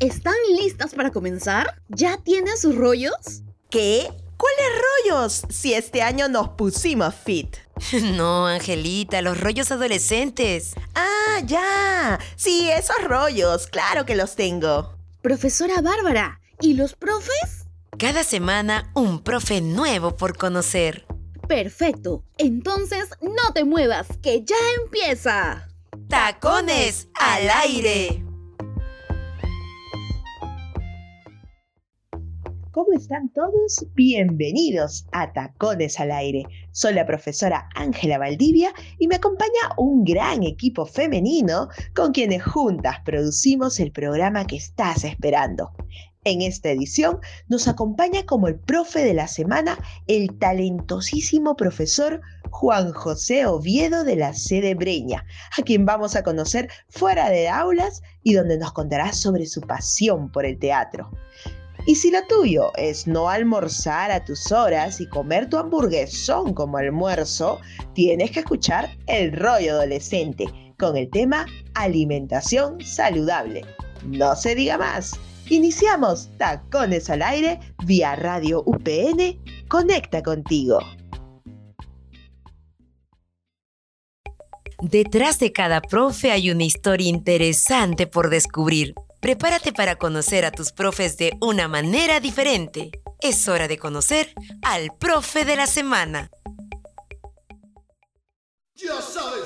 ¿Están listas para comenzar? ¿Ya tienen sus rollos? ¿Qué? ¿Cuáles rollos? Si este año nos pusimos fit. No, Angelita, los rollos adolescentes. Ah, ya. Sí, esos rollos, claro que los tengo. Profesora Bárbara, ¿y los profes? Cada semana un profe nuevo por conocer. Perfecto. Entonces no te muevas, que ya empieza. Tacones al aire. ¿Cómo están todos? Bienvenidos a Tacones al Aire. Soy la profesora Ángela Valdivia y me acompaña un gran equipo femenino con quienes juntas producimos el programa que estás esperando. En esta edición nos acompaña como el profe de la semana el talentosísimo profesor Juan José Oviedo de la sede Breña, a quien vamos a conocer fuera de aulas y donde nos contará sobre su pasión por el teatro. Y si lo tuyo es no almorzar a tus horas y comer tu hamburguesón como almuerzo, tienes que escuchar El rollo adolescente con el tema alimentación saludable. No se diga más. Iniciamos Tacones al aire vía Radio UPN. Conecta contigo. Detrás de cada profe hay una historia interesante por descubrir. Prepárate para conocer a tus profes de una manera diferente. Es hora de conocer al profe de la semana. Ya sabes,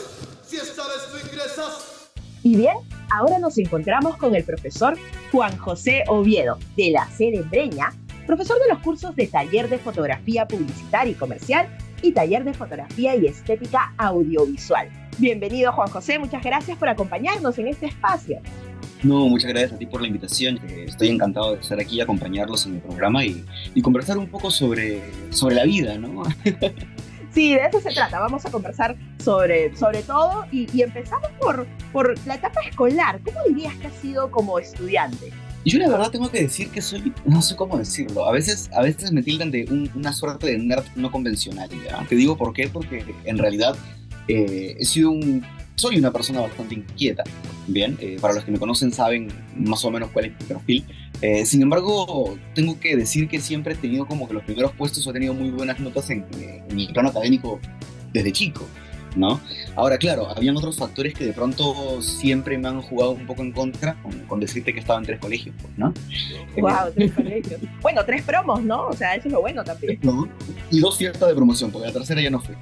si esta vez no ingresas. Y bien, ahora nos encontramos con el profesor Juan José Oviedo, de la sede Breña, profesor de los cursos de taller de fotografía publicitaria y comercial y taller de fotografía y estética audiovisual. Bienvenido Juan José, muchas gracias por acompañarnos en este espacio. No, muchas gracias a ti por la invitación. Eh, estoy encantado de estar aquí y acompañarlos en el programa y, y conversar un poco sobre, sobre la vida, ¿no? Sí, de eso se trata. Vamos a conversar sobre, sobre todo y, y empezamos por, por la etapa escolar. ¿Cómo dirías que has sido como estudiante? Yo la verdad tengo que decir que soy, no sé cómo decirlo, a veces, a veces me tildan de un- una suerte de nerd no convencional, ¿ya? Te digo por qué, porque en realidad eh, he sido un, soy una persona bastante inquieta, ¿bien? Eh, para los que me conocen saben más o menos cuál es mi perfil. Eh, sin embargo, tengo que decir que siempre he tenido como que los primeros puestos, he tenido muy buenas notas en, en mi plano académico desde chico. ¿No? Ahora, claro, habían otros factores que de pronto siempre me han jugado un poco en contra, con, con decirte que estaba en tres colegios, pues, ¿no? Eh, Wow, tres colegios. Bueno, tres promos, ¿no? O sea, eso es lo bueno también. ¿no? Y dos fiestas de promoción, porque la tercera ya no fue.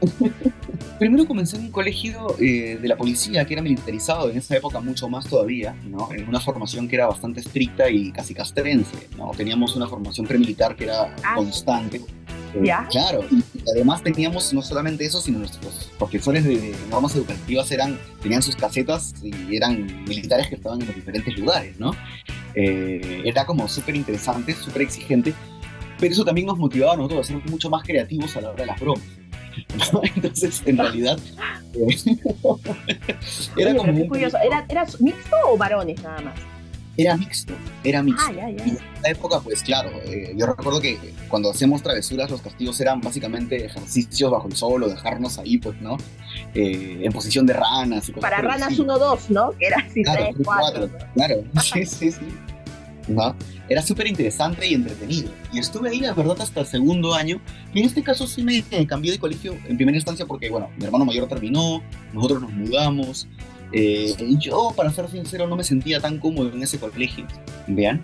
Primero comencé en un colegio eh, de la policía que era militarizado en esa época mucho más todavía, ¿no? En una formación que era bastante estricta y casi castrense, ¿no? Teníamos una formación premilitar que era Ah. constante. ¿Ya? Claro, y además teníamos no solamente eso, sino nuestros profesores de, normas educativas eran, tenían sus casetas y eran militares que estaban en los diferentes lugares, ¿no? Eh, era como súper interesante, súper exigente, pero eso también nos motivaba a nosotros a ser mucho más creativos a la hora de las bromas. ¿no? Entonces, en realidad, eh, era Oye, como un- curioso. ¿Era, ¿Era mixto o varones nada más? Era mixto, era mixto. Ah, ya, ya. Y en esa época, pues claro, eh, yo recuerdo que cuando hacíamos travesuras, los castigos eran básicamente ejercicios bajo el sol o dejarnos ahí, pues, ¿no? Eh, en posición de ranas y cosas Para ranas estilo. 1, 2, ¿no? Que era así Claro, 3, tres, 4. cuatro, Claro, sí, sí, sí. ¿No? Era súper interesante y entretenido. Y estuve ahí, la verdad, hasta el segundo año. Y en este caso sí me cambié de colegio en primera instancia porque, bueno, mi hermano mayor terminó, nosotros nos mudamos. Eh, yo, para ser sincero, no me sentía tan cómodo en ese colegio. ¿Vean?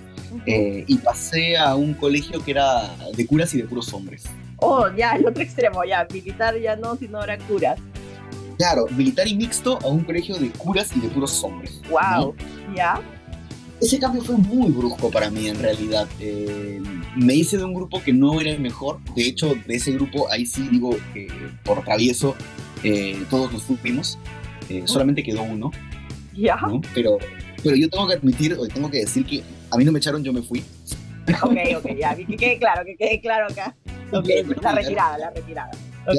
Eh, y pasé a un colegio que era de curas y de puros hombres. Oh, ya, el otro extremo, ya. Militar ya no, sino ahora curas. Claro, militar y mixto a un colegio de curas y de puros hombres. ¿no? Wow. ¿Ya? Ese cambio fue muy brusco para mí en realidad. Eh, me hice de un grupo que no era el mejor. De hecho, de ese grupo, ahí sí digo que por travieso eh, todos nos fuimos. Eh, solamente quedó uno, ¿Ya? ¿no? Pero, pero yo tengo que admitir, o tengo que decir que a mí no me echaron, yo me fui. Ok, ok, ya. Que quede claro, que quede claro acá. La retirada, la retirada.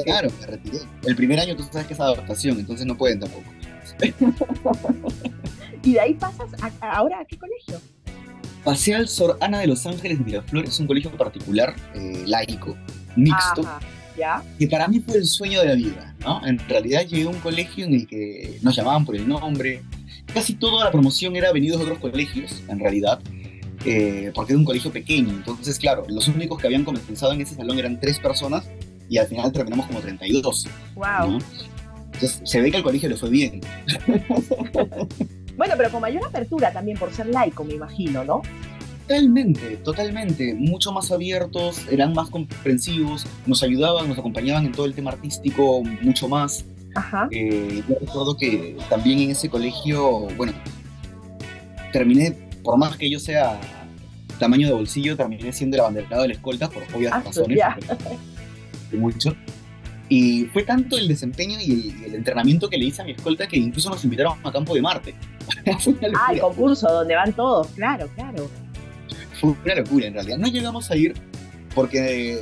Claro, me retiré. El primer año tú sabes que es adaptación, entonces no pueden tampoco. Y de ahí pasas a, a- ahora a qué colegio? Pasé al Sor Ana de los Ángeles de Miraflores, un colegio particular, eh, laico, mixto. Ajá. ¿Ya? que para mí fue el sueño de la vida, ¿no? En realidad llegué a un colegio en el que nos llamaban por el nombre, casi toda la promoción era venidos de otros colegios, en realidad, eh, porque era un colegio pequeño. Entonces, claro, los únicos que habían comenzado en ese salón eran tres personas y al final terminamos como 32. ¡Wow! ¿no? Entonces, se ve que al colegio le fue bien. bueno, pero con mayor apertura también por ser laico, me imagino, ¿no? Totalmente, totalmente. Mucho más abiertos, eran más comprensivos, nos ayudaban, nos acompañaban en todo el tema artístico mucho más. Ajá. Eh, yo recuerdo que también en ese colegio, bueno, terminé, por más que yo sea tamaño de bolsillo, terminé siendo el abanderado de la escolta por obvias Ah, razones. porque- mucho. Y fue tanto el desempeño y el, el entrenamiento que le hice a mi escolta que incluso nos invitaron a Campo de Marte. Ah, el concurso donde van todos, claro, claro. Fue una locura en realidad. No llegamos a ir porque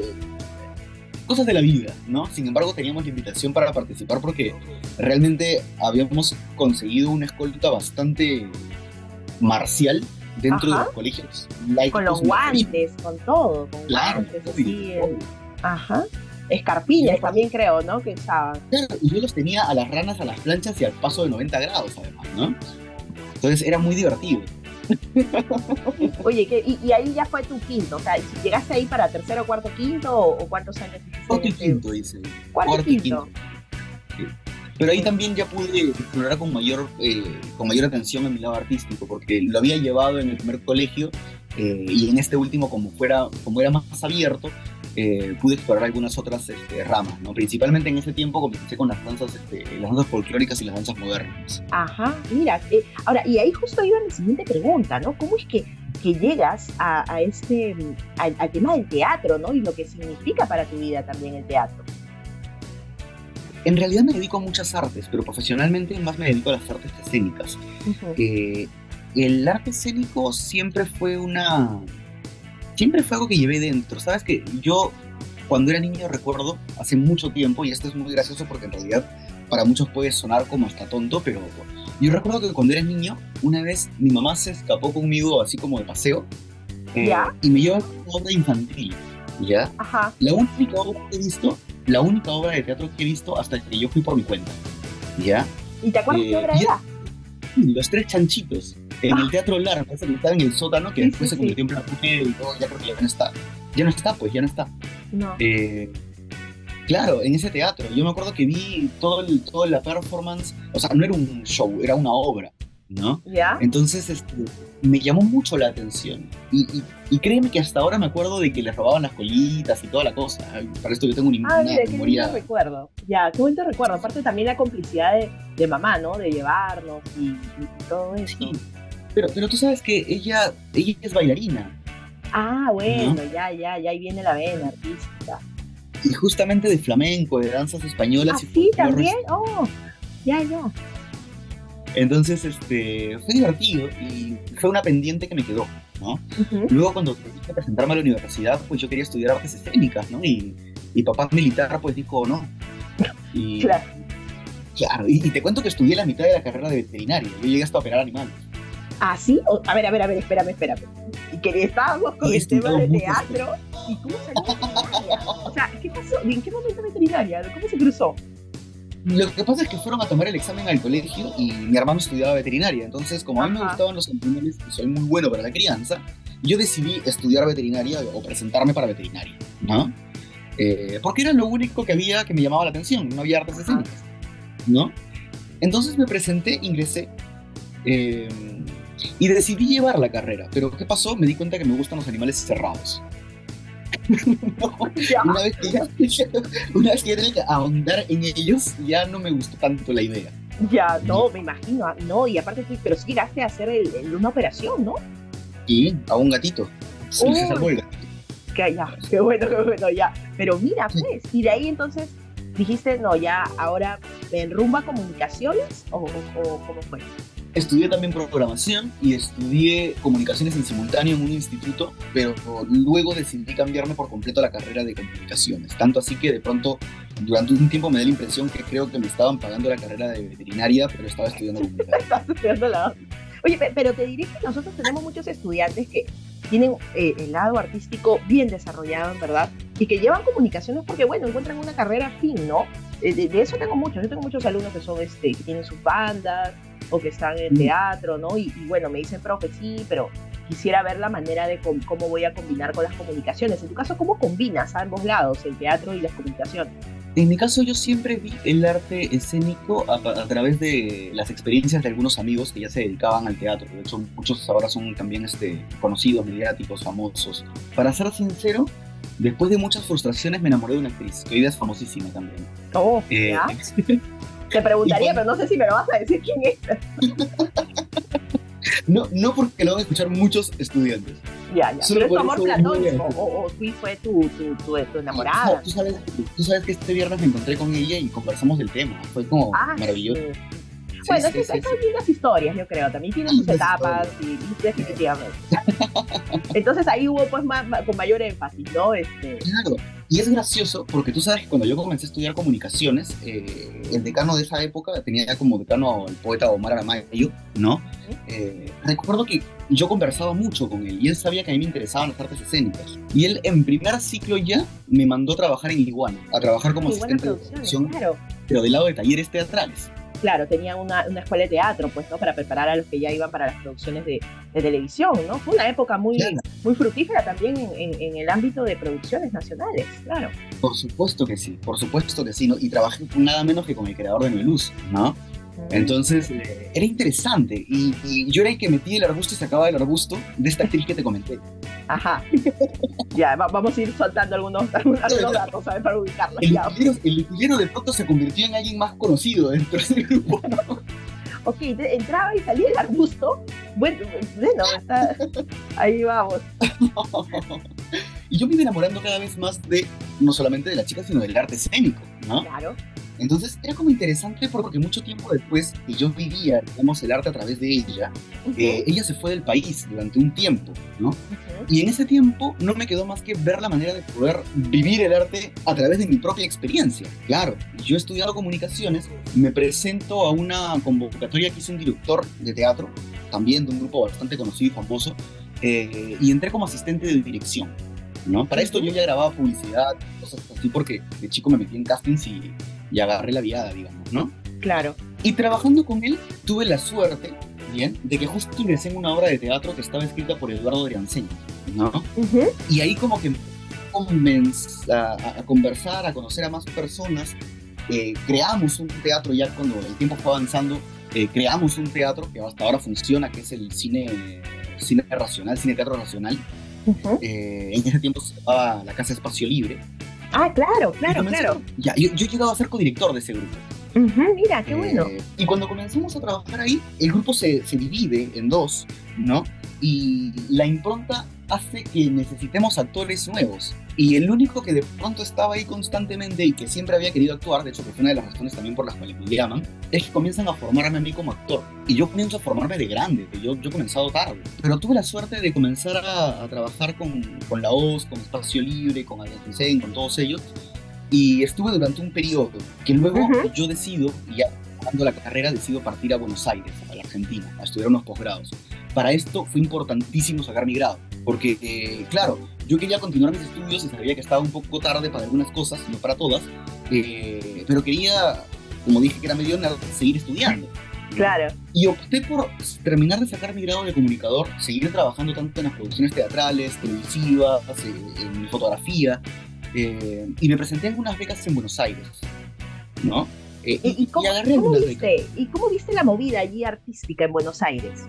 cosas de la vida, ¿no? Sin embargo, teníamos la invitación para participar porque realmente habíamos conseguido una escolta bastante marcial dentro Ajá. de los colegios. Con los marciales. guantes, con todo, con Claro, guantes, obvio. Ajá. Escarpillas también creo, ¿no? Que usaban. Claro, y yo los tenía a las ranas, a las planchas y al paso de 90 grados, además, ¿no? Entonces era muy divertido. Oye, ¿qué- y, y ahí ya fue tu quinto, o sea, si ¿llegaste ahí para tercero, cuarto, quinto o, o cuántos años? Cuarto y en quinto, dice. Cuarto y quinto. Pero ahí también ya pude explorar con mayor, eh, con mayor atención a mi lado artístico, porque lo había llevado en el primer colegio eh, y en este último, como, fuera, como era más abierto, eh, pude explorar algunas otras este, ramas, ¿no? Principalmente en ese tiempo comencé con las danzas, este, las danzas folclóricas y las danzas modernas. Ajá, mira, eh, ahora, y ahí justo iba mi siguiente pregunta, ¿no? ¿Cómo es que, que llegas a, a este, al, al tema del teatro, ¿no? Y lo que significa para tu vida también el teatro. En realidad me dedico a muchas artes, pero profesionalmente más me dedico a las artes escénicas. Eh, el arte escénico siempre fue una. Siempre fue algo que llevé dentro. Sabes que yo, cuando era niño, recuerdo hace mucho tiempo, y esto es muy gracioso porque en realidad para muchos puede sonar como hasta tonto, pero yo recuerdo que cuando era niño, una vez mi mamá se escapó conmigo así como de paseo eh, ¿Ya? y me llevó a una obra infantil. ¿Ya? Ajá, La única obra que he visto, la única obra de teatro que he visto hasta que yo fui por mi cuenta. ¿Ya? ¿y te acuerdas Eh, qué obra era? Los tres chanchitos en el Teatro Lara, ese que estaba en el sótano, que Sí, después sí, se convirtió en Plapuque y todo, ya creo que ya no está. Ya no está, pues, ya no está. No. Eh, claro, en ese teatro. Yo me acuerdo que vi todo el, toda la performance, o sea, no era un show, era una obra, ¿no? ¿Ya? Entonces, este, me llamó mucho la atención. Y, y, y créeme que hasta ahora me acuerdo de que les robaban las colitas y toda la cosa. Para esto yo tengo una, Ah, mira, qué memoria... bonito recuerdo. Ya, qué bonito recuerdo. Aparte también la complicidad de, de mamá, ¿no? De llevarnos y, y todo eso. Sí. Pero, pero tú sabes que ella, ella es bailarina. Ah, bueno, ya, ya, ya ahí viene la vena artística. y justamente de flamenco, de danzas españolas. Ah, y sí, también. Oh, ya, ya. Entonces, este, fue divertido y fue una pendiente que me quedó, ¿no? Luego cuando tuve que presentarme a la universidad, pues yo quería estudiar artes escénicas, ¿no? Y, y papá militar, pues dijo, no. Y, Claro. claro, y, y te cuento que estudié la mitad de la carrera de veterinario. Yo llegué hasta a operar animales. ¿Ah, sí? O- a ver, a ver, a ver, espérame, espérame. Y que estábamos con el tema de teatro. ¿Y cómo salió veterinaria? O sea, ¿qué pasó? ¿Y en qué momento veterinaria? ¿Cómo se cruzó? Lo que pasa es que fueron a tomar el examen al colegio y mi hermano estudiaba veterinaria. Entonces, como a mí me gustaban los animales y soy muy bueno para la crianza, yo decidí estudiar veterinaria o presentarme para veterinaria, ¿no? Eh, porque era lo único que había que me llamaba la atención, no había artes escénicas, ¿no? Entonces me presenté, ingresé eh, y decidí llevar la carrera. Pero ¿qué pasó? Me di cuenta que me gustan los animales cerrados. Una vez que ya, una vez que ya tenía que ahondar en ellos, ya no me gustó tanto la idea. Ya, no, me imagino. ah, No, y aparte, pero sí llegaste a hacer el- el- una operación, ¿no? Y a un gatito. Sí, se Uy. salvó el gatito. Que ya, qué bueno, qué bueno, ya. Pero mira, pues, y de ahí entonces dijiste, no, ya, ahora me enrumba comunicaciones o- o cómo fue. Estudié también programación y estudié comunicaciones en simultáneo en un instituto, pero luego decidí cambiarme por completo a la carrera de comunicaciones. Tanto así que de pronto, durante un tiempo me da la impresión que creo que me estaban pagando la carrera de veterinaria, pero estaba estudiando estudiando la Oye, pe- pero te diré que nosotros tenemos muchos estudiantes que tienen eh, el lado artístico bien desarrollado, verdad, y que llevan comunicaciones porque, bueno, encuentran una carrera fin, ¿no? Eh, De, de eso tengo muchos. Yo tengo muchos alumnos que son, este, que tienen sus bandas, o que están en Mm. teatro, ¿no? Y, y bueno, me dicen, profe, sí, pero quisiera ver la manera de cómo voy a combinar con las comunicaciones. En tu caso, ¿cómo combinas a ambos lados, el teatro y las comunicaciones? En mi caso, yo siempre vi el arte escénico a, a través de las experiencias de algunos amigos que ya se dedicaban al teatro. De hecho, muchos ahora son también este, conocidos, mediáticos, famosos. Para ser sincero, después de muchas frustraciones me enamoré de una actriz, que hoy día es famosísima también. Oh, Eh, ¿ya? Te preguntaría, pero no sé si me lo vas a decir quién es. no, no porque lo van a escuchar muchos estudiantes. Ya, ya. Solo Pero es tu amor platónico, o, o tú fue tu, tu, tu, tu enamorada. Tú sabes, tú sabes que este viernes me encontré con ella y conversamos del tema. Fue como Ah, maravilloso. sí. Sí, Bueno, sí, esas son lindas historias, yo creo. También tienen sus etapas y, y definitivamente. Entonces ahí hubo pues más, más- con mayor énfasis, ¿no? Este, Claro, y es gracioso porque tú sabes que cuando yo comencé a estudiar comunicaciones, eh, el decano de esa época tenía ya como decano al poeta Omar Aramayo, ¿no? Eh, recuerdo que yo conversaba mucho con él y él sabía que a mí me interesaban las artes escénicas. Y él en primer ciclo ya me mandó a trabajar en Iguana, a trabajar como asistente de producción, claro. pero del lado de talleres teatrales. Claro, tenía una, una escuela de teatro, pues, ¿no? Para preparar a los que ya iban para las producciones de, de televisión, ¿no? Fue una época muy, Claro. muy fructífera también en, en- en el ámbito de producciones nacionales, claro. Por supuesto que sí, por supuesto que sí, ¿no? Y trabajé nada menos que con el creador de Noeluz, ¿no? Entonces, eh, era interesante. Y, y yo era el que metía el arbusto y sacaba el arbusto de esta actriz que te comenté. Ajá. ya, va- vamos a ir soltando algunos, algunos datos, ¿sabes? Para ubicarlos. El Ya. el de pronto se convirtió en alguien más conocido dentro del grupo. Ok, entraba y salía el arbusto. Bueno, bueno, está, ahí vamos. y yo me iba enamorando cada vez más de, no solamente de la chica, sino del arte escénico, ¿no? Claro. Entonces era como interesante porque mucho tiempo después que yo vivía, digamos, el arte a través de ella, eh, ella se fue del país durante un tiempo, ¿no? Ujú. Y en ese tiempo no me quedó más que ver la manera de poder vivir el arte a través de mi propia experiencia. Claro, yo he estudiado comunicaciones, me presento a una convocatoria que hizo un director de teatro, también de un grupo bastante conocido y famoso, eh, y entré como asistente de dirección. ¿no? Para esto yo ya grababa publicidad, cosas así, porque de chico me metí en castings y, y agarré la viada, digamos, ¿no? Claro. Y trabajando con él, tuve la suerte, bien, de que justo ingresé en una obra de teatro que estaba escrita por Eduardo Drianceño, ¿no? Ujú. Y ahí como que a, a- conversar, a conocer a más personas. Eh, creamos un teatro ya cuando el tiempo fue avanzando. eh, creamos un teatro que hasta ahora funciona, que es el cine, cine racional, cine teatro racional. Eh, en ese tiempo se llamaba la Casa Espacio Libre. Ah, claro, claro, claro. Ya, yo, yo he llegado a ser codirector de ese grupo. Mira, qué bueno. Eh, y cuando comenzamos a trabajar ahí, el grupo se, se divide en dos, ¿no? Y la impronta hace que necesitemos actores nuevos. Y el único que de pronto estaba ahí constantemente y que siempre había querido actuar, de hecho que fue una de las razones también por las cuales me llaman, es que comienzan a formarme a mí como actor. Y yo comienzo a formarme de grande, yo, yo he comenzado tarde. Pero tuve la suerte de comenzar a, a trabajar con, con La Voz, con Espacio Libre, con Adrián con todos ellos. Y estuve durante un periodo que luego Ujú. yo decido, y ya acabando la carrera, decido partir a Buenos Aires, a la Argentina, a estudiar unos posgrados. Para esto fue importantísimo sacar mi grado, porque, eh, claro, yo quería continuar mis estudios y sabía que estaba un poco tarde para algunas cosas, no para todas, eh, pero quería, como dije que era medio nerd, seguir estudiando. Claro. Y opté por terminar de sacar mi grado de comunicador, seguir trabajando tanto en las producciones teatrales, televisivas, eh, en fotografía, eh, y me presenté algunas becas en Buenos Aires, ¿no? Eh, ¿Y, y cómo, agarré cómo viste, ¿Y cómo viste la movida allí artística en Buenos Aires?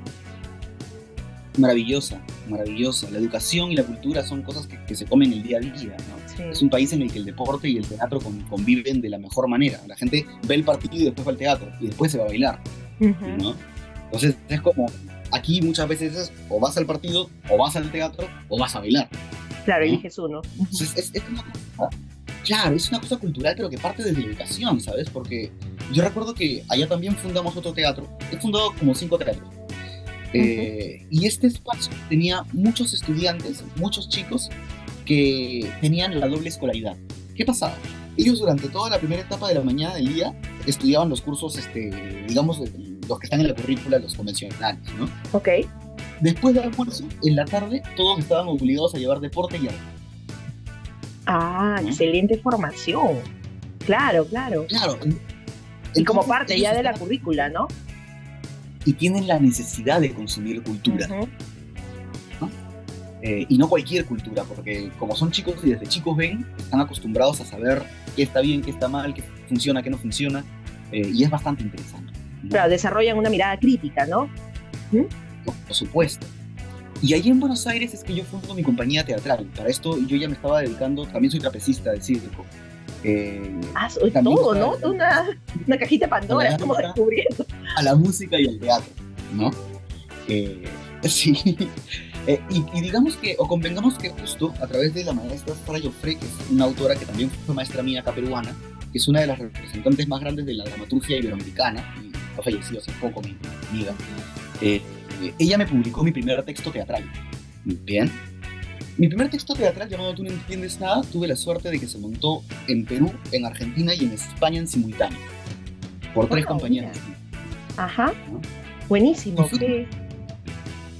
Maravillosa, maravillosa. La educación y la cultura son cosas que, que se comen el día a día, ¿no? Sí. Es un país en el que el deporte y el teatro con- conviven de la mejor manera. La gente ve el partido y después va al teatro y después se va a bailar, Ujú. ¿no? Entonces es como, aquí muchas veces es o vas al partido, o vas al teatro, o vas a bailar. Claro, ¿no? eliges uno. Entonces es, es una cosa, claro, es una cosa cultural, pero que parte desde la educación, ¿sabes? Porque yo recuerdo que allá también fundamos otro teatro. He fundado como cinco teatros. Eh, y este espacio tenía muchos estudiantes, muchos chicos que tenían la doble escolaridad. ¿Qué pasaba? Ellos durante toda la primera etapa de la mañana del día estudiaban los cursos, este, digamos, los que están en la currícula, los convencionales, ¿no? Ok. Después del almuerzo, en la tarde, todos estaban obligados a llevar deporte y arte. Ah, excelente formación. Claclaro, claro. Claro. Y como parte ya de la currícula, ¿no? Y tienen la necesidad de consumir cultura. Ujú. Eh, y no cualquier cultura, porque como son chicos y desde chicos ven, están acostumbrados a saber qué está bien, qué está mal, qué funciona, qué no funciona, eh, y es bastante interesante. ¿no? Claro, desarrollan una mirada crítica, ¿no? Por, por supuesto. Y allí en Buenos Aires es que yo fundo mi compañía teatral. Para esto yo ya me estaba dedicando, también soy trapecista de circo. Eh, Ah, soy También todo, ¿no? Una, una cajita de Pandora, hola. descubriendo. a la música y al teatro, ¿no? Eh, sí. Eh, y, y digamos que, o convengamos que justo a través de la maestra Sara Joffre, que es una autora que también fue maestra mía acá peruana, que es una de las representantes más grandes de la dramaturgia iberoamericana, y ha fallecido hace poco mi mi amiga, eh, ella me publicó mi primer texto teatral. Bien. Mi primer texto teatral llamado Tú no entiendes nada, tuve la suerte de que se montó en Perú, en Argentina y en España en simultáneo, por tres mira. distintas. Ajá. ¿no? Buenísimo. Y fue- ¿qué?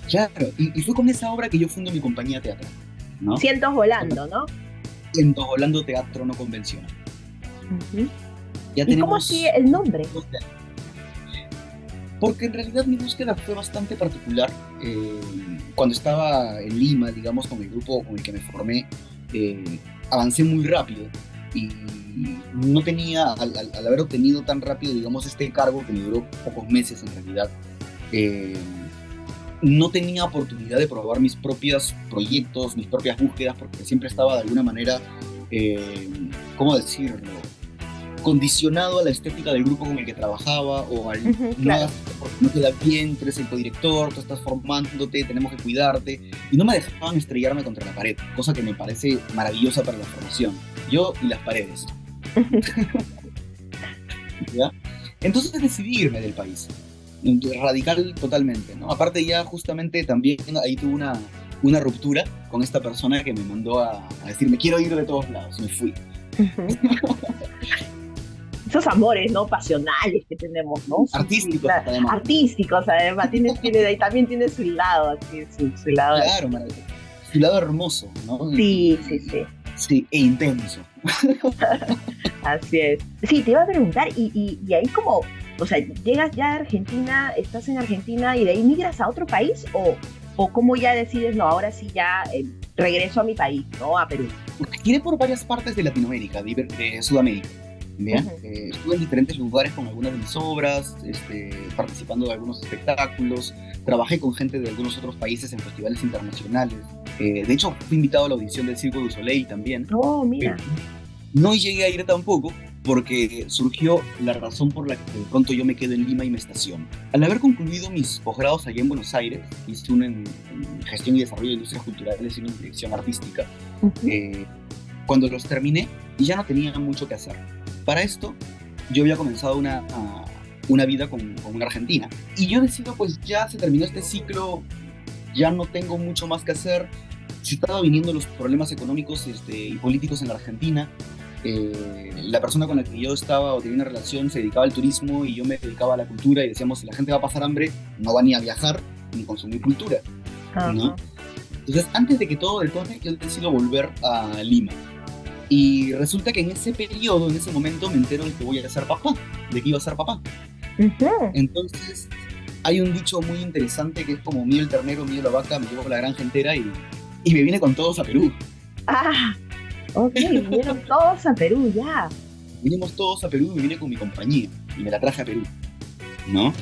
Claro, y, y fue con esa obra que yo fundo mi compañía teatral, ¿no? Cientos volando, ¿no? En Volando Teatro No Convencional. Ya ¿Y tenemos cómo sigue el nombre? dos teatros. Porque en realidad mi búsqueda fue bastante particular. Eh, cuando estaba en Lima, digamos, con el grupo con el que me formé, eh, avancé muy rápido y no tenía, al, haber obtenido tan rápido, digamos, este cargo que me duró pocos meses en realidad, eh, no tenía oportunidad de probar mis propios proyectos, mis propias búsquedas, porque siempre estaba de alguna manera, eh, ¿cómo decirlo? Condicionado a la estética del grupo con el que trabajaba o al Ujú, no, claro. no queda bien, tú eres el codirector, tú estás formándote, tenemos que cuidarte. Y no me dejaban estrellarme contra la pared, cosa que me parece maravillosa para la formación. Yo y las paredes. ¿Ya? Entonces decidí irme del país. Radical totalmente, ¿no? Aparte ya justamente también ahí tuve una, una ruptura con esta persona que me mandó a, a decir, me quiero ir de todos lados. Me fui. Ujú. Esos amores, ¿no? Pasionales que tenemos, ¿no? Artísticos, claro. además. Artísticos, además. Tiene, tiene, ahí también tiene su lado, así, su, su lado. Claro. Su lado hermoso, ¿no? Sí, sí, sí. Sí, e intenso. Así es. Sí, te iba a preguntar, y, y, y ahí como, o sea, llegas ya a Argentina, estás en Argentina y de ahí migras a otro país o, o cómo ya decides, no, ahora sí ya eh, regreso a mi país, ¿no? A Perú. Giré por varias partes de Latinoamérica, de, de Sudamérica. ¿Bien? Ujú. Eh, estuve en diferentes lugares con algunas de mis obras, este, participando de algunos espectáculos, trabajé con gente de algunos otros países en festivales internacionales. Eh, de hecho, fui invitado a la audición del Circo du Soleil también. Oh, mira. No llegué a ir tampoco porque surgió la razón por la que de pronto yo me quedo en Lima y me estaciono. Al haber concluido mis posgrados allá en Buenos Aires, hice uno en, en gestión y desarrollo de industrias culturales y uno en dirección artística, Ujú. eh, cuando los terminé ya no tenía mucho que hacer. Para esto yo había comenzado una, a- una vida con, con una argentina y yo decido pues ya se terminó este ciclo, ya no tengo mucho más que hacer, se estaban viniendo los problemas económicos este, y políticos en la Argentina. Eh, la persona con la que yo estaba o tenía una relación se dedicaba al turismo y yo me dedicaba a la cultura y decíamos, si la gente va a pasar hambre, no va ni a viajar ni consumir cultura. Ajá. ¿no? Entonces, antes de que todo detone, yo decido volver a Lima. Y resulta que en ese periodo, en ese momento, me entero de que voy a ser papá, de que iba a ser papá. Ujú. Entonces, hay un dicho muy interesante que es como mío el ternero, mío la vaca, me llevo la granja entera y, y me vine con todos a Perú. Ah, ok, vinieron todos a Perú ya. Vinimos todos a Perú y me vine con mi compañía y me la traje a Perú, ¿no?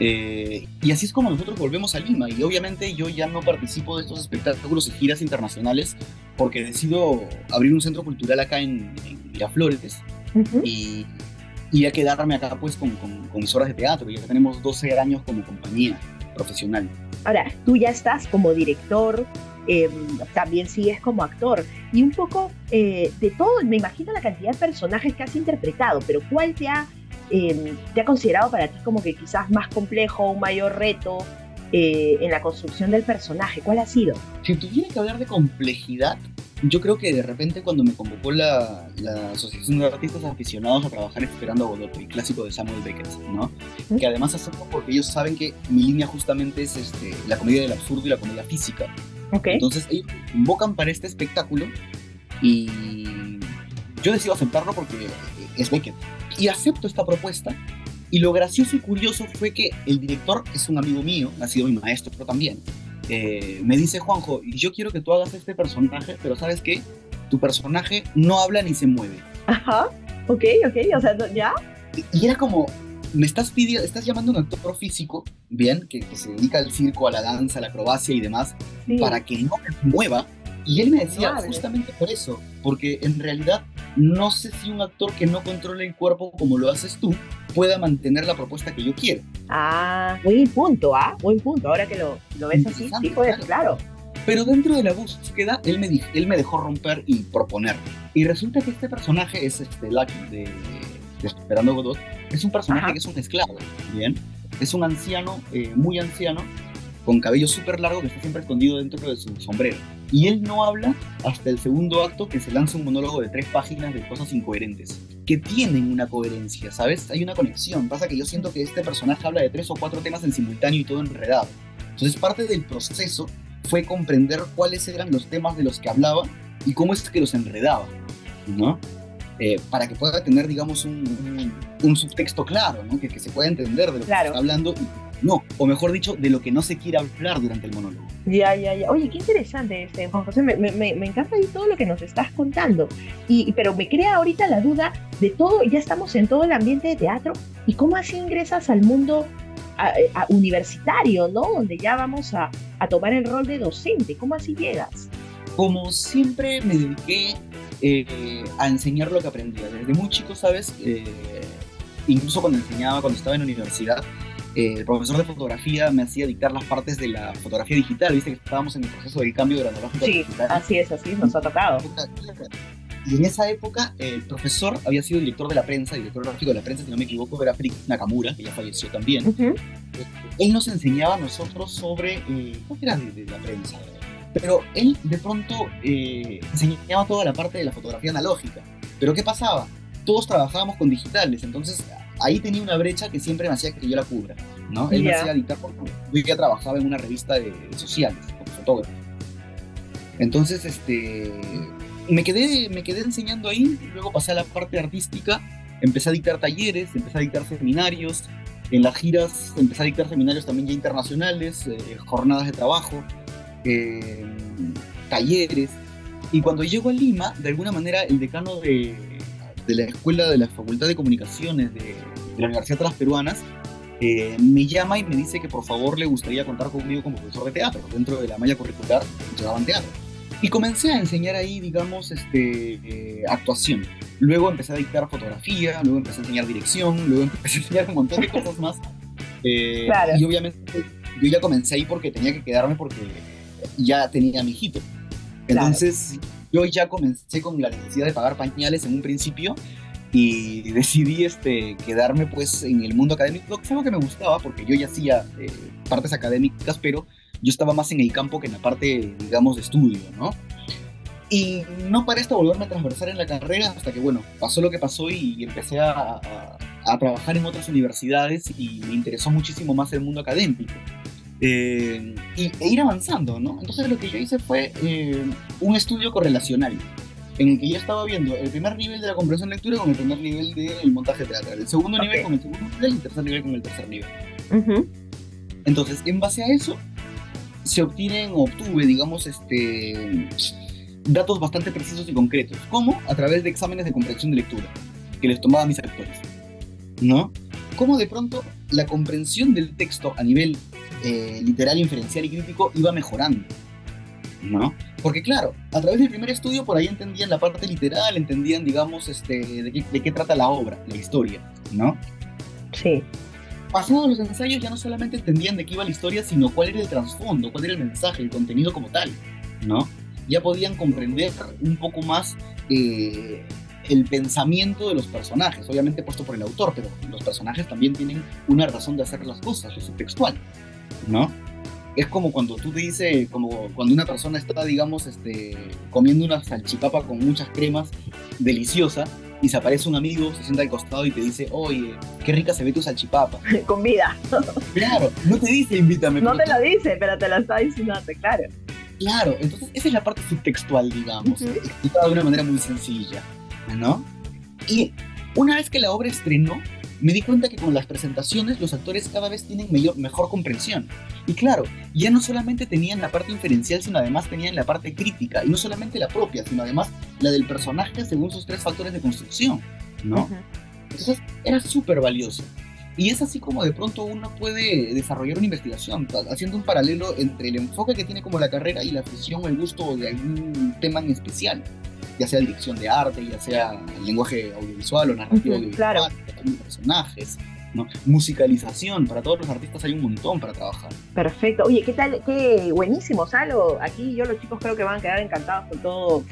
Eh, y así es como nosotros volvemos a Lima y obviamente yo ya no participo de estos espectáculos y giras internacionales porque decido abrir un centro cultural acá en, en Miraflores Ujú. y, y a quedarme acá pues con, con, con mis horas de teatro. Ya tenemos 12 años como compañía profesional. Ahora, tú ya estás como director, eh, también sigues como actor, y un poco eh, de todo, me imagino la cantidad de personajes que has interpretado, pero ¿cuál te ha, eh, te ha considerado para ti como que quizás más complejo, un mayor reto eh, en la construcción del personaje? ¿Cuál ha sido? Si tuviera que hablar de complejidad, yo creo que de repente cuando me convocó la, la Asociación de Artistas Aficionados a trabajar Esperando a Godot, el clásico de Samuel Beckett, ¿no? ¿Mm? Que además acepto porque ellos saben que mi línea justamente es este, la comedia del absurdo y la comedia física. Ok. Entonces ellos me convocan para este espectáculo y yo decido aceptarlo porque es Beckett. Y acepto esta propuesta Y lo gracioso y curioso fue que el director es un amigo mío, ha sido mi maestro también. Eh, me dice Juanjo, yo quiero que tú hagas este personaje, pero ¿sabes qué? Tu personaje no habla ni se mueve. Ajá, ok, ok, o sea, ¿ya? Y, y era como, me estás pidiendo, estás llamando a un actor físico, bien, que, que, se dedica al circo, a la danza, a la acrobacia y demás, sí. para que no se mueva. Y él me decía, Madre. justamente por eso, porque en realidad no sé si un actor que no controle el cuerpo como lo haces tú pueda mantener la propuesta que yo quiero. Ah, buen punto, ¿ah? Buen punto. Ahora que lo, lo ves así, sí, pues, claro. Pero dentro de la búsqueda, él me, dijo, él me dejó romper y proponer. Y resulta que este personaje es este Lucky de, de Esperando Godot. Es un personaje Ajá. que es un esclavo, ¿bien? Es un anciano, eh, muy anciano, con cabello súper largo que está siempre escondido dentro de su sombrero. Y él no habla hasta el segundo acto que se lanza un monólogo de tres páginas de cosas incoherentes, que tienen una coherencia, ¿sabes? Hay una conexión. Pasa que yo siento que este personaje habla de tres o cuatro temas en simultáneo y todo enredado. Entonces parte del proceso fue comprender cuáles eran los temas de los que hablaba y cómo es que los enredaba, ¿no? Eh, para que pueda tener, digamos, un, un, un subtexto claro, ¿no? Que, que, se pueda entender de lo claro. que está hablando no, o mejor dicho, de lo que no se quiere hablar durante el monólogo. Ya, ya, ya. Oye, qué interesante, este, Juan José. Me, me, me encanta ahí todo lo que nos estás contando. Y, pero me crea ahorita la duda de todo, ya estamos en todo el ambiente de teatro. ¿Y cómo así ingresas al mundo a, a universitario, ¿no? Donde ya vamos a, a, tomar el rol de docente. ¿Cómo así llegas? Como siempre me dediqué eh, a enseñar lo que aprendía. Desde muy chico, ¿sabes? Eh, incluso cuando enseñaba, cuando estaba en la universidad, eh, el profesor de fotografía me hacía dictar las partes de la fotografía digital, viste que estábamos en el proceso del cambio de la analógica sí, digital. así es, así nos ha tocado. Y en esa época el profesor había sido director de la prensa, director gráfico de la prensa, si no me equivoco, era Frick Nakamura, que ya falleció también. Uh -huh. Él nos enseñaba a nosotros sobre, eh, ¿qué era de, de, la prensa? Pero él de pronto eh, enseñaba toda la parte de la fotografía analógica. Pero ¿qué pasaba? Todos trabajábamos con digitales, entonces ahí tenía una brecha que siempre me hacía que yo la cubra, ¿no? Él yeah. me hacía dictar porque yo ya trabajaba en una revista de, de sociales, como fotógrafo. Entonces, este, me quedé, me quedé enseñando ahí, luego pasé a la parte artística, empecé a dictar talleres, empecé a dictar seminarios, en las giras empecé a dictar seminarios también ya internacionales, eh, jornadas de trabajo, eh, talleres, y cuando llego a Lima, de alguna manera el decano de, de la escuela de la Facultad de Comunicaciones de, de la Universidad de las Peruanas, eh, me llama y me dice que por favor le gustaría contar conmigo como profesor de teatro. Dentro de la malla curricular llevaban teatro. Y comencé a enseñar ahí, digamos, este, eh, actuación. Luego empecé a dictar fotografía, luego empecé a enseñar dirección, luego empecé a enseñar un montón de cosas más. Eh, claro. Y obviamente yo ya comencé ahí porque tenía que quedarme porque ya tenía a mi hijito. Entonces claro. Yo ya comencé con la necesidad de pagar pañales en un principio y decidí este, quedarme pues en el mundo académico, que es algo que me gustaba porque yo ya hacía eh, partes académicas, pero yo estaba más en el campo que en la parte, digamos, de estudio, ¿no? Y no paré volverme a transversar en la carrera hasta que, bueno, pasó lo que pasó y empecé a, a, a trabajar en otras universidades y me interesó muchísimo más el mundo académico. Eh, y, e ir avanzando, ¿no? Entonces lo que yo hice fue eh, un estudio correlacional, en el que yo estaba viendo el primer nivel de la comprensión lectura con el primer nivel del montaje teatral, el segundo okay. nivel con el segundo nivel y el tercer nivel con el tercer nivel. Uh -huh. Entonces, en base a eso, se obtienen, obtuve, digamos, este, datos bastante precisos y concretos, como a través de exámenes de comprensión de lectura, que les tomaba a mis actores, ¿no? Cómo de pronto la comprensión del texto a nivel eh, literal, inferencial y crítico iba mejorando, ¿no? Porque claro, a través del primer estudio por ahí entendían la parte literal, entendían, digamos, este, de, qué, de qué trata la obra, la historia, ¿no? Sí pasados los ensayos ya no solamente entendían de qué iba la historia, sino cuál era el trasfondo, cuál era el mensaje, el contenido como tal, ¿no? Ya podían comprender un poco más eh, el pensamiento de los personajes, obviamente puesto por el autor, pero los personajes también tienen una razón de hacer las cosas, es textual, ¿no? Es como cuando tú te dices, como cuando una persona está, digamos, este, comiendo una salchipapa con muchas cremas, deliciosa, y se aparece un amigo, se sienta al costado y te dice, oye, qué rica se ve tu salchipapa. Con vida. Claro, no te dice invítame. No te lo dice, pero te lo está diciendo, claro. Claro, entonces esa es la parte subtextual, digamos, uh -huh. explicada de una manera muy sencilla, ¿no? Y una vez que la obra estrenó, me di cuenta que con las presentaciones los actores cada vez tienen mayor, mejor comprensión. Y claro, ya no solamente tenían la parte inferencial, sino además tenían la parte crítica, y no solamente la propia, sino además la del personaje según sus tres factores de construcción, ¿no? Entonces era súper valioso. Y es así como de pronto uno puede desarrollar una investigación, haciendo un paralelo entre el enfoque que tiene como la carrera y la afición o el gusto de algún tema en especial, ya sea dirección de arte, ya sea el lenguaje audiovisual o narrativo audiovisual, claro. personajes, ¿no? musicalización, para todos los artistas hay un montón para trabajar. Perfecto. Oye, ¿qué tal? Qué buenísimo, Salo. Aquí yo los chicos creo que van a quedar encantados con todo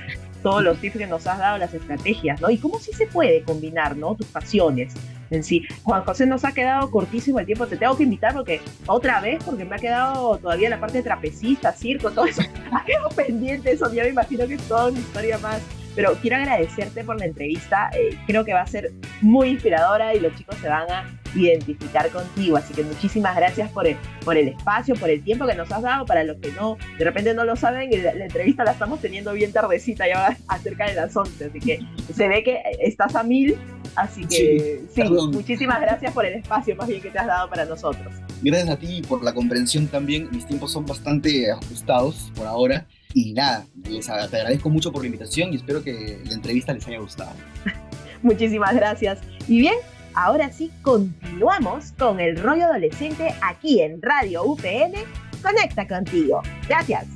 todos los tips que nos has dado, las estrategias, ¿no? Y cómo sí se puede combinar, ¿no? Tus pasiones en sí. Juan José nos ha quedado cortísimo el tiempo, te tengo que invitar porque otra vez, porque me ha quedado todavía la parte de trapecista, circo, todo eso, ha quedado pendiente eso, ya me imagino que es toda una historia más. Pero quiero agradecerte por la entrevista, eh, creo que va a ser muy inspiradora y los chicos se van a identificar contigo. Así que muchísimas gracias por el, por el espacio, por el tiempo que nos has dado. Para los que no, de repente no lo saben, la, la entrevista la estamos teniendo bien tardecita, ya va cerca de las 11. Así que se ve que estás a mil. Así que sí, sí muchísimas gracias por el espacio más bien que te has dado para nosotros. Gracias a ti por la comprensión también. Mis tiempos son bastante ajustados por ahora. Y nada, les te agradezco mucho por la invitación y espero que la entrevista les haya gustado. Muchísimas gracias. Y bien, ahora sí continuamos con el rollo adolescente aquí en Radio UPN. Conecta contigo. Gracias.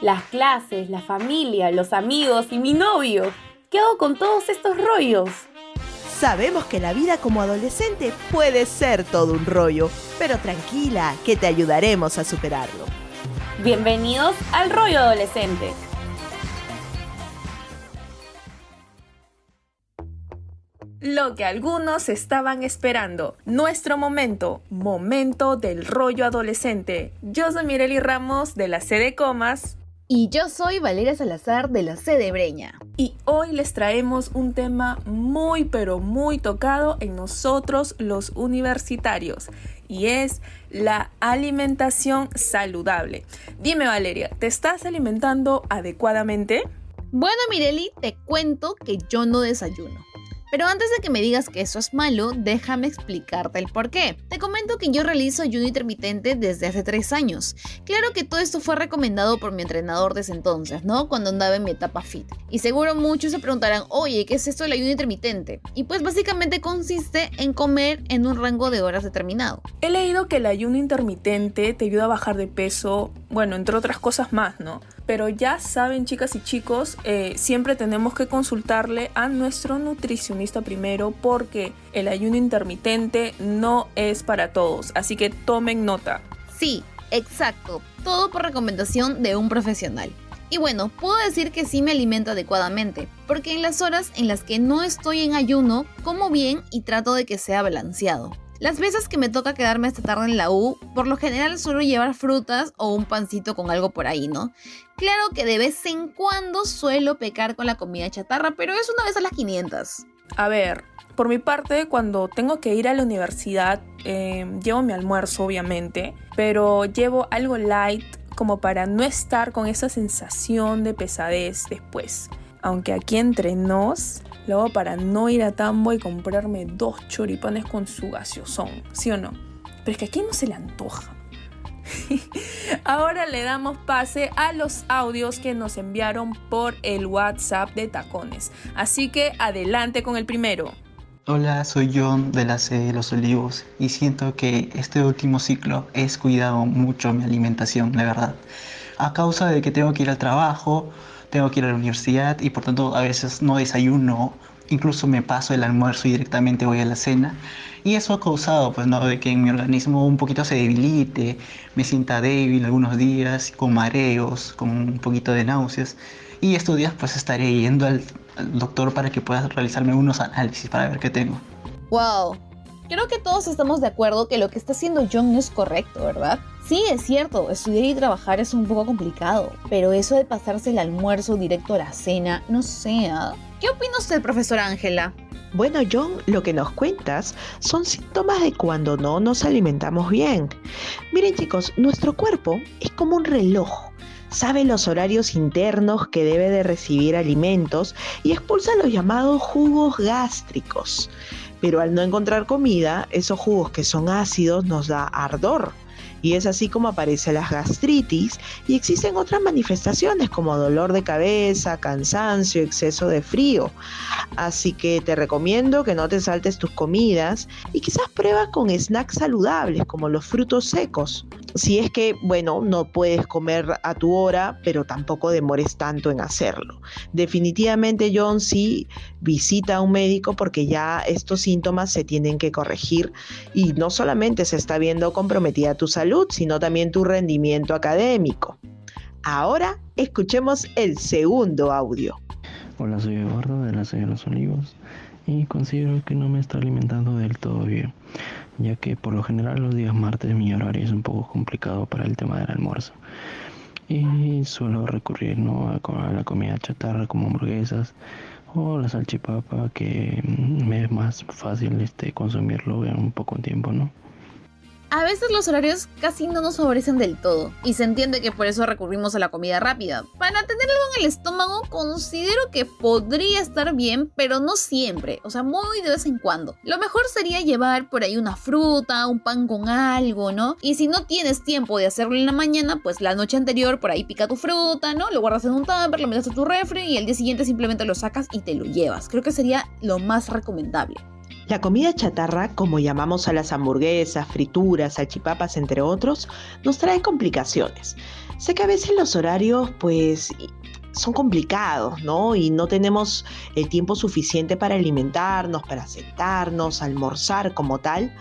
Las clases, la familia, los amigos y mi novio. ¿Qué hago con todos estos rollos? Sabemos que la vida como adolescente puede ser todo un rollo, pero tranquila, que te ayudaremos a superarlo. Bienvenidos al rollo adolescente. Lo que algunos estaban esperando, nuestro momento, momento del rollo adolescente. Yo soy Mireli Ramos de la C de Comas y yo soy Valeria Salazar de la sede Breña. Y hoy les traemos un tema muy pero muy tocado en nosotros los universitarios y es la alimentación saludable. Dime Valeria, ¿te estás alimentando adecuadamente? Bueno Mireli, te cuento que yo no desayuno. Pero antes de que me digas que eso es malo, déjame explicarte el por qué. Te comento que yo realizo ayuno intermitente desde hace tres años. Claro que todo esto fue recomendado por mi entrenador desde entonces, ¿no? Cuando andaba en mi etapa fit. Y seguro muchos se preguntarán, oye, ¿qué es esto del ayuno intermitente? Y pues básicamente consiste en comer en un rango de horas determinado. He leído que el ayuno intermitente te ayuda a bajar de peso, bueno, entre otras cosas más, ¿no? Pero ya saben, chicas y chicos, eh, siempre tenemos que consultarle a nuestro nutricionista primero porque el ayuno intermitente no es para todos, así que tomen nota. Sí, exacto, todo por recomendación de un profesional. Y bueno, puedo decir que sí me alimento adecuadamente, porque en las horas en las que no estoy en ayuno, como bien y trato de que sea balanceado. Las veces que me toca quedarme hasta tarde en la U, por lo general suelo llevar frutas o un pancito con algo por ahí, ¿no? Claro que de vez en cuando suelo pecar con la comida chatarra, pero es una vez a las 500. A ver, por mi parte, cuando tengo que ir a la universidad, eh, llevo mi almuerzo, obviamente, pero llevo algo light como para no estar con esa sensación de pesadez después. Aunque aquí entre nos, luego para no ir a Tambo y comprarme dos choripanes con su gaseosón, ¿sí o no? Pero es que aquí no se le antoja. Ahora le damos pase a los audios que nos enviaron por el WhatsApp de Tacones. Así que adelante con el primero. Hola, soy John de la sede de Los Olivos y siento que este último ciclo he cuidado mucho mi alimentación, la verdad. A causa de que tengo que ir al trabajo, tengo que ir a la universidad y por tanto a veces no desayuno, incluso me paso el almuerzo y directamente voy a la cena. Y eso ha causado, pues, ¿no? De que mi organismo un poquito se debilite, me sienta débil algunos días, con mareos, con un poquito de náuseas. Y estos días, pues, estaré yendo al, al doctor para que pueda realizarme unos análisis para ver qué tengo. Wow, Creo que todos estamos de acuerdo que lo que está haciendo John es correcto, ¿verdad? Sí, es cierto, estudiar y trabajar es un poco complicado, pero eso de pasarse el almuerzo directo a la cena, no sé. ¿ah? ¿Qué opina usted, profesora Ángela? Bueno, John, lo que nos cuentas son síntomas de cuando no nos alimentamos bien. Miren chicos, nuestro cuerpo es como un reloj. Sabe los horarios internos que debe de recibir alimentos y expulsa los llamados jugos gástricos. Pero al no encontrar comida, esos jugos que son ácidos nos da ardor y es así como aparece la gastritis y existen otras manifestaciones como dolor de cabeza, cansancio, exceso de frío. Así que te recomiendo que no te saltes tus comidas y quizás pruebas con snacks saludables como los frutos secos. Si es que, bueno, no puedes comer a tu hora, pero tampoco demores tanto en hacerlo. Definitivamente, John, sí visita a un médico porque ya estos síntomas se tienen que corregir y no solamente se está viendo comprometida tu salud, sino también tu rendimiento académico. Ahora escuchemos el segundo audio. Hola, soy Eduardo de la Sede de los Olivos y considero que no me está alimentando del todo bien, ya que por lo general los días martes mi horario es un poco complicado para el tema del almuerzo. Y suelo recurrir ¿no? a, la comida chatarra como hamburguesas o la salchipapa que me es más fácil este, consumirlo en un poco tiempo, ¿no? A veces los horarios casi no nos favorecen del todo, y se entiende que por eso recurrimos a la comida rápida. Para tener algo en el estómago, considero que podría estar bien, pero no siempre, o sea, muy de vez en cuando. Lo mejor sería llevar por ahí una fruta, un pan con algo, ¿no? Y si no tienes tiempo de hacerlo en la mañana, pues la noche anterior por ahí pica tu fruta, ¿no? Lo guardas en un tupper, lo metes a tu refri y el día siguiente simplemente lo sacas y te lo llevas. Creo que sería lo más recomendable. La comida chatarra, como llamamos a las hamburguesas, frituras, salchipapas, entre otros, nos trae complicaciones. Sé que a veces los horarios, pues, son complicados, ¿no? Y no tenemos el tiempo suficiente para alimentarnos, para sentarnos, almorzar como tal.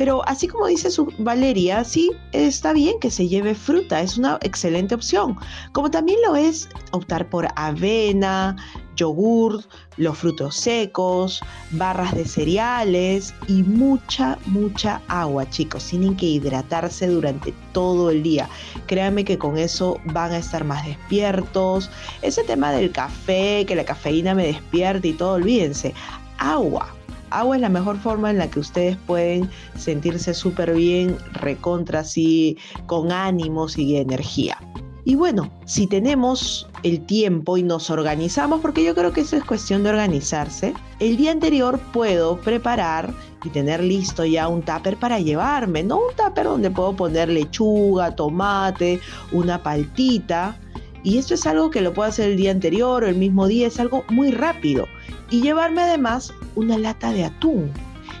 Pero así como dice su Valeria, sí, está bien que se lleve fruta, es una excelente opción. Como también lo es optar por avena, yogur, los frutos secos, barras de cereales y mucha, mucha agua, chicos. Tienen que hidratarse durante todo el día. Créanme que con eso van a estar más despiertos. Ese tema del café, que la cafeína me despierte y todo, olvídense. Agua, agua es la mejor forma en la que ustedes pueden sentirse súper bien, recontra así, con ánimos y energía. Y bueno, si tenemos el tiempo y nos organizamos, porque yo creo que eso es cuestión de organizarse, el día anterior puedo preparar y tener listo ya un tupper para llevarme, no un tupper donde puedo poner lechuga, tomate, una paltita. Y esto es algo que lo puedo hacer el día anterior o el mismo día, es algo muy rápido y llevarme además una lata de atún.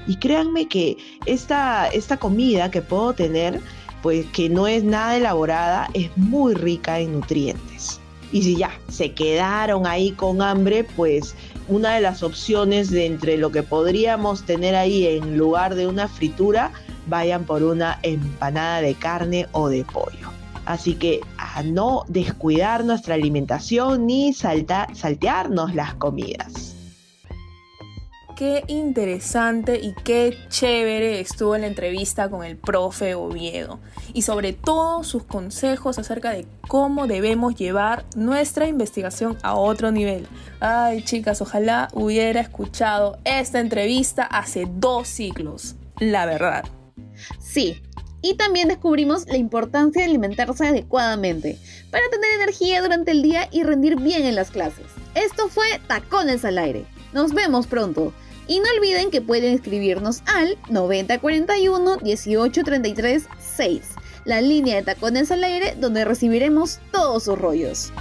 Y créanme que esta, esta comida que puedo tener, pues que no es nada elaborada, es muy rica en nutrientes. Y si ya se quedaron ahí con hambre, pues una de las opciones de entre lo que podríamos tener ahí en lugar de una fritura, vayan por una empanada de carne o de pollo. Así que a no descuidar nuestra alimentación ni saltearnos las comidas qué interesante y qué chévere estuvo la entrevista con el profe Oviedo y sobre todo sus consejos acerca de cómo debemos llevar nuestra investigación a otro nivel. Ay chicas, ojalá hubiera escuchado esta entrevista hace dos siglos, la verdad. Sí, y también descubrimos la importancia de alimentarse adecuadamente para tener energía durante el día y rendir bien en las clases. Esto fue Tacones al Aire. Nos vemos pronto. Y no olviden que pueden escribirnos al 9041 1833 6, la línea de tacones al aire donde recibiremos todos sus rollos.